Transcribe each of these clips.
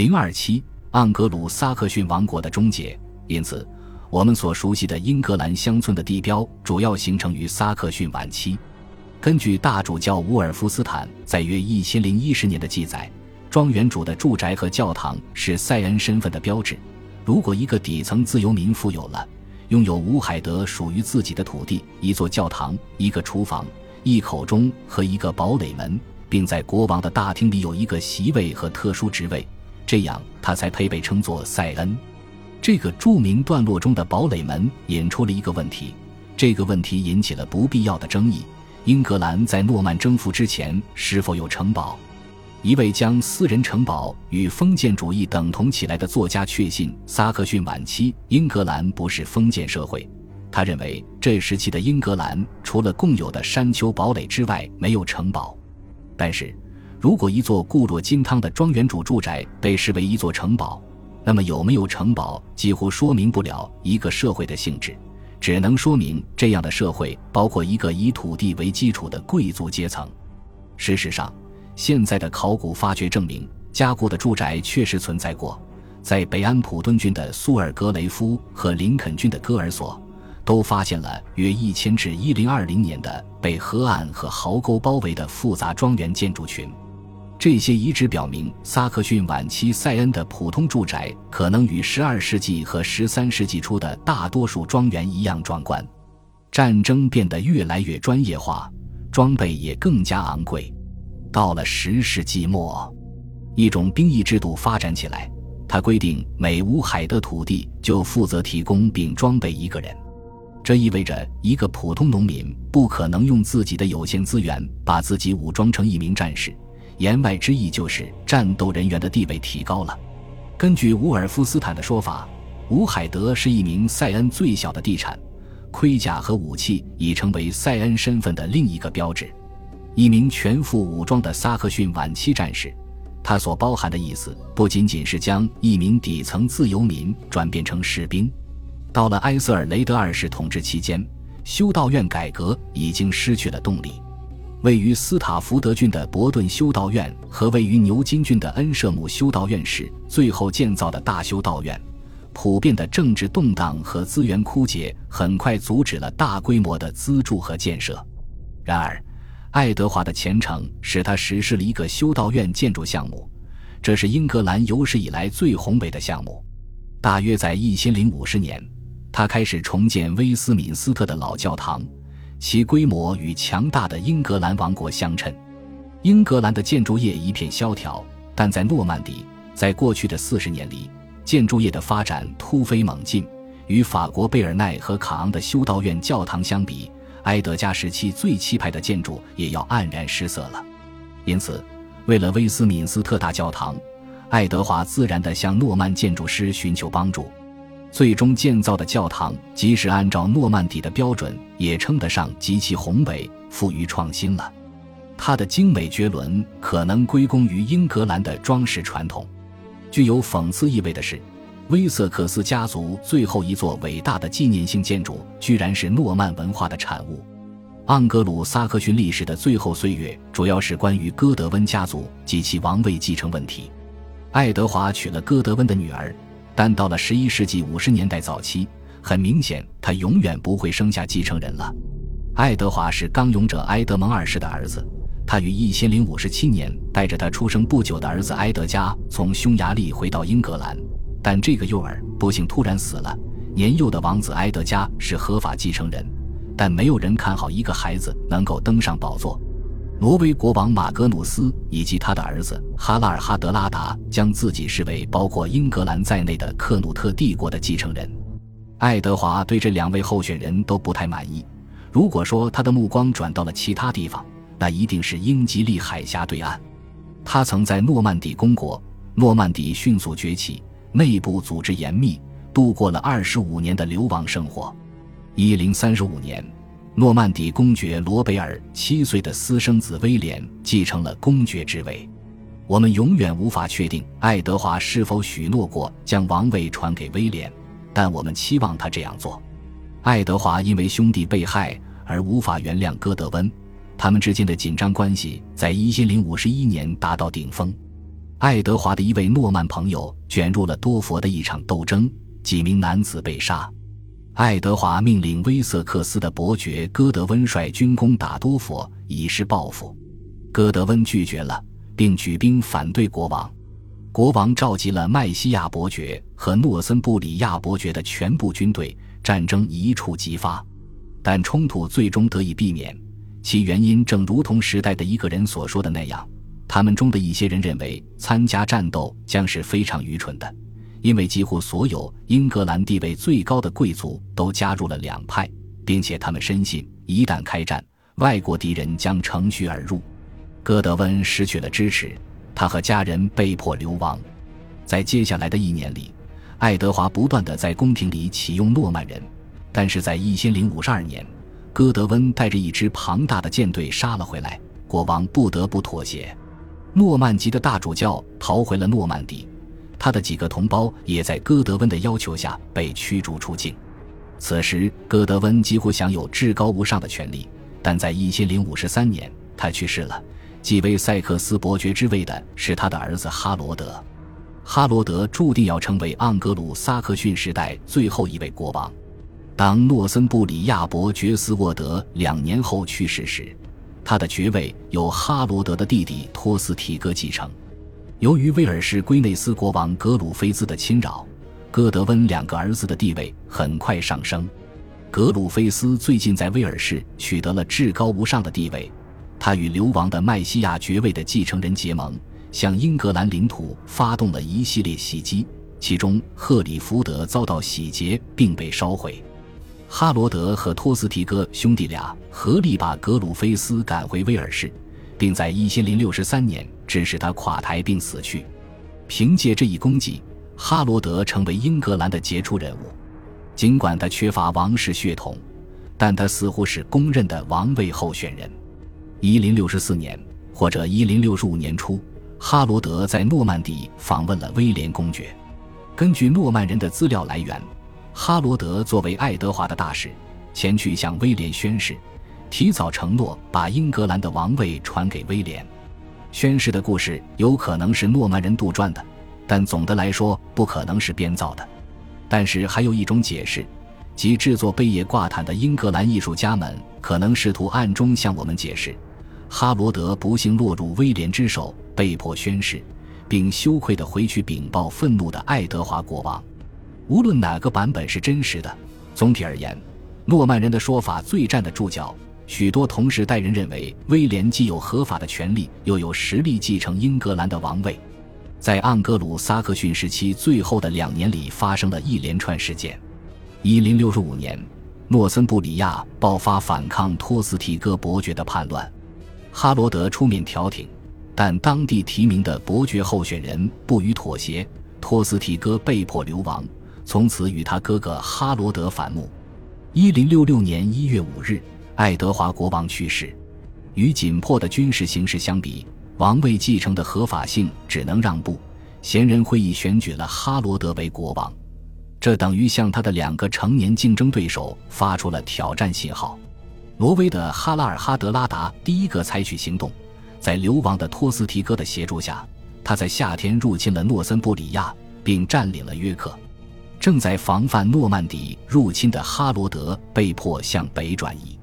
零二七，盎格鲁撒克逊王国的终结。因此，我们所熟悉的英格兰乡村的地标主要形成于撒克逊晚期。根据大主教乌尔夫斯坦在约一千零一十年的记载，庄园主的住宅和教堂是塞恩身份的标志。如果一个底层自由民富有了，拥有乌海德属于自己的土地、一座教堂、一个厨房、一口钟和一个堡垒门，并在国王的大厅里有一个席位和特殊职位，这样他才配被称作塞恩。这个著名段落中的堡垒门引出了一个问题，这个问题引起了不必要的争议。英格兰在诺曼征服之前是否有城堡？一位将私人城堡与封建主义等同起来的作家确信，萨克逊晚期英格兰不是封建社会。他认为这时期的英格兰除了共有的山丘堡垒之外没有城堡。但是，如果一座固若金汤的庄园主住宅被视为一座城堡，那么有没有城堡几乎说明不了一个社会的性质。只能说明这样的社会包括一个以土地为基础的贵族阶层。事实上，现在的考古发掘证明，加固的住宅确实存在过。在北安普敦郡的苏尔格雷夫和林肯郡的戈尔索，都发现了约一千至一零二零年的被河岸和壕沟包围的复杂庄园建筑群。这些遗址表明，萨克逊晚期塞恩的普通住宅可能与12世纪和13世纪初的大多数庄园一样壮观。战争变得越来越专业化，装备也更加昂贵。到了10世纪末，一种兵役制度发展起来，它规定每乌海的土地就负责提供并装备一个人。这意味着一个普通农民不可能用自己的有限资源把自己武装成一名战士。言外之意就是，战斗人员的地位提高了。根据伍尔夫斯坦的说法，伍海德是一名塞恩最小的地产，盔甲和武器已成为塞恩身份的另一个标志。一名全副武装的萨克逊晚期战士，他所包含的意思不仅仅是将一名底层自由民转变成士兵。到了埃瑟尔雷德二世统治期间，修道院改革已经失去了动力。位于斯塔福德郡的伯顿修道院和位于牛津郡的恩舍姆修道院是最后建造的大修道院。普遍的政治动荡和资源枯竭很快阻止了大规模的资助和建设。然而，爱德华的虔诚使他实施了一个修道院建筑项目，这是英格兰有史以来最宏伟的项目。大约在一千零五十年，他开始重建威斯敏斯特的老教堂。其规模与强大的英格兰王国相称。英格兰的建筑业一片萧条，但在诺曼底，在过去的四十年里，建筑业的发展突飞猛进。与法国贝尔奈和卡昂的修道院教堂相比，埃德加时期最气派的建筑也要黯然失色了。因此，为了威斯敏斯特大教堂，爱德华自然地向诺曼建筑师寻求帮助。最终建造的教堂，即使按照诺曼底的标准，也称得上极其宏伟、富于创新了。它的精美绝伦可能归功于英格兰的装饰传统。具有讽刺意味的是，威瑟克斯家族最后一座伟大的纪念性建筑，居然是诺曼文化的产物。盎格鲁撒克逊历史的最后岁月，主要是关于戈德温家族及其王位继承问题。爱德华娶了戈德温的女儿。但到了十一世纪五十年代早期，很明显，他永远不会生下继承人了。爱德华是刚勇者埃德蒙二世的儿子，他于一千零五十七年带着他出生不久的儿子埃德加从匈牙利回到英格兰，但这个幼儿不幸突然死了。年幼的王子埃德加是合法继承人，但没有人看好一个孩子能够登上宝座。挪威国王马格努斯以及他的儿子哈拉尔哈德拉达将自己视为包括英格兰在内的克努特帝国的继承人。爱德华对这两位候选人都不太满意。如果说他的目光转到了其他地方，那一定是英吉利海峡对岸。他曾在诺曼底公国，诺曼底迅速崛起，内部组织严密，度过了二十五年的流亡生活。一零三十五年。诺曼底公爵罗贝尔七岁的私生子威廉继承了公爵之位。我们永远无法确定爱德华是否许诺过将王位传给威廉，但我们期望他这样做。爱德华因为兄弟被害而无法原谅戈德温，他们之间的紧张关系在一千零五十一年达到顶峰。爱德华的一位诺曼朋友卷入了多佛的一场斗争，几名男子被杀。爱德华命令威瑟克斯的伯爵戈德温率军攻打多佛，以示报复。戈德温拒绝了，并举兵反对国王。国王召集了麦西亚伯爵和诺森布里亚伯爵的全部军队，战争一触即发。但冲突最终得以避免，其原因正如同时代的一个人所说的那样：他们中的一些人认为参加战斗将是非常愚蠢的。因为几乎所有英格兰地位最高的贵族都加入了两派，并且他们深信，一旦开战，外国敌人将乘虚而入。戈德温失去了支持，他和家人被迫流亡。在接下来的一年里，爱德华不断地在宫廷里启用诺曼人，但是在一千零五十二年，戈德温带着一支庞大的舰队杀了回来，国王不得不妥协。诺曼籍的大主教逃回了诺曼底。他的几个同胞也在戈德温的要求下被驱逐出境。此时，戈德温几乎享有至高无上的权力，但在一千零五十三年，他去世了。继位塞克斯伯爵之位的是他的儿子哈罗德。哈罗德注定要成为盎格鲁撒克逊时代最后一位国王。当诺森布里亚伯爵斯沃德两年后去世时，他的爵位由哈罗德的弟弟托斯提戈继承。由于威尔士圭内斯国王格鲁菲兹的侵扰，戈德温两个儿子的地位很快上升。格鲁菲斯最近在威尔士取得了至高无上的地位，他与流亡的麦西亚爵位的继承人结盟，向英格兰领土发动了一系列袭击，其中赫里福德遭到洗劫并被烧毁。哈罗德和托斯提戈兄弟俩合力把格鲁菲斯赶回威尔士。并在一千零六十三年致使他垮台并死去。凭借这一功绩，哈罗德成为英格兰的杰出人物。尽管他缺乏王室血统，但他似乎是公认的王位候选人。一零六十四年或者一零六十五年初，哈罗德在诺曼底访问了威廉公爵。根据诺曼人的资料来源，哈罗德作为爱德华的大使，前去向威廉宣誓。提早承诺把英格兰的王位传给威廉，宣誓的故事有可能是诺曼人杜撰的，但总的来说不可能是编造的。但是还有一种解释，即制作贝叶挂毯的英格兰艺术家们可能试图暗中向我们解释：哈罗德不幸落入威廉之手，被迫宣誓，并羞愧地回去禀报愤怒的爱德华国王。无论哪个版本是真实的，总体而言，诺曼人的说法最站得住脚。许多同时代人认为，威廉既有合法的权利，又有实力继承英格兰的王位。在盎格鲁撒克逊时期最后的两年里，发生了一连串事件。一零六十五年，诺森布里亚爆发反抗托斯提戈伯爵的叛乱，哈罗德出面调停，但当地提名的伯爵候选人不予妥协，托斯提戈被迫流亡，从此与他哥哥哈罗德反目。一零六六年一月五日。爱德华国王去世，与紧迫的军事形势相比，王位继承的合法性只能让步。贤人会议选举了哈罗德为国王，这等于向他的两个成年竞争对手发出了挑战信号。挪威的哈拉尔哈德拉达第一个采取行动，在流亡的托斯提戈的协助下，他在夏天入侵了诺森布里亚，并占领了约克。正在防范诺曼底入侵的哈罗德被迫向北转移。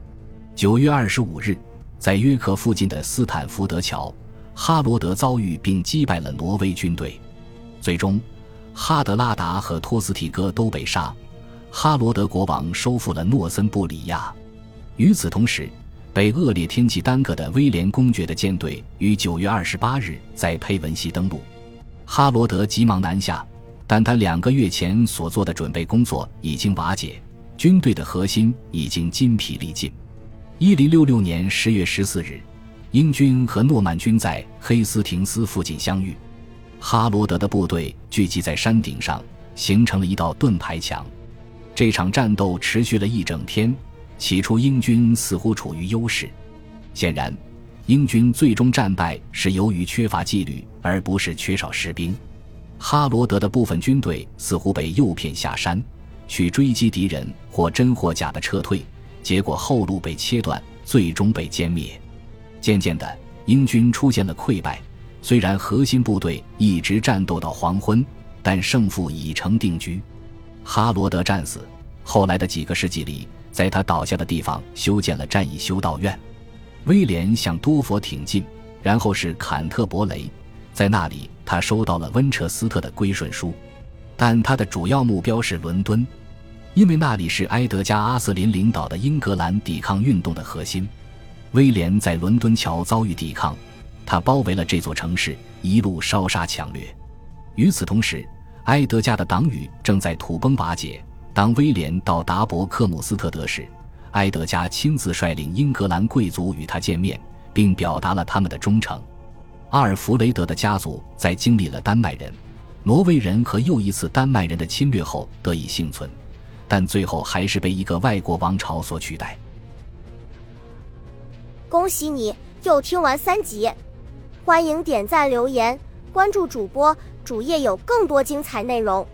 九月二十五日，在约克附近的斯坦福德桥，哈罗德遭遇并击败了挪威军队。最终，哈德拉达和托斯提戈都被杀。哈罗德国王收复了诺森布里亚。与此同时，被恶劣天气耽搁的威廉公爵的舰队于九月二十八日在佩文西登陆。哈罗德急忙南下，但他两个月前所做的准备工作已经瓦解，军队的核心已经筋疲力尽。一零六六年十月十四日，英军和诺曼军在黑斯廷斯附近相遇。哈罗德的部队聚集在山顶上，形成了一道盾牌墙。这场战斗持续了一整天。起初，英军似乎处于优势。显然，英军最终战败是由于缺乏纪律，而不是缺少士兵。哈罗德的部分军队似乎被诱骗下山，去追击敌人，或真或假的撤退。结果后路被切断，最终被歼灭。渐渐的，英军出现了溃败，虽然核心部队一直战斗到黄昏，但胜负已成定局。哈罗德战死，后来的几个世纪里，在他倒下的地方修建了战役修道院。威廉向多佛挺进，然后是坎特伯雷，在那里他收到了温彻斯特的归顺书，但他的主要目标是伦敦，因为那里是埃德加·阿瑟林领导的英格兰抵抗运动的核心。威廉在伦敦桥遭遇抵抗，他包围了这座城市，一路烧杀抢掠。与此同时，埃德加的党羽正在土崩瓦解。当威廉到达伯克姆斯特德时，埃德加亲自率领英格兰贵族与他见面，并表达了他们的忠诚。阿尔弗雷德的家族在经历了丹麦人、挪威人和又一次丹麦人的侵略后得以幸存，但最后还是被一个外国王朝所取代。恭喜你又听完三集，欢迎点赞、留言、关注主播，主页有更多精彩内容。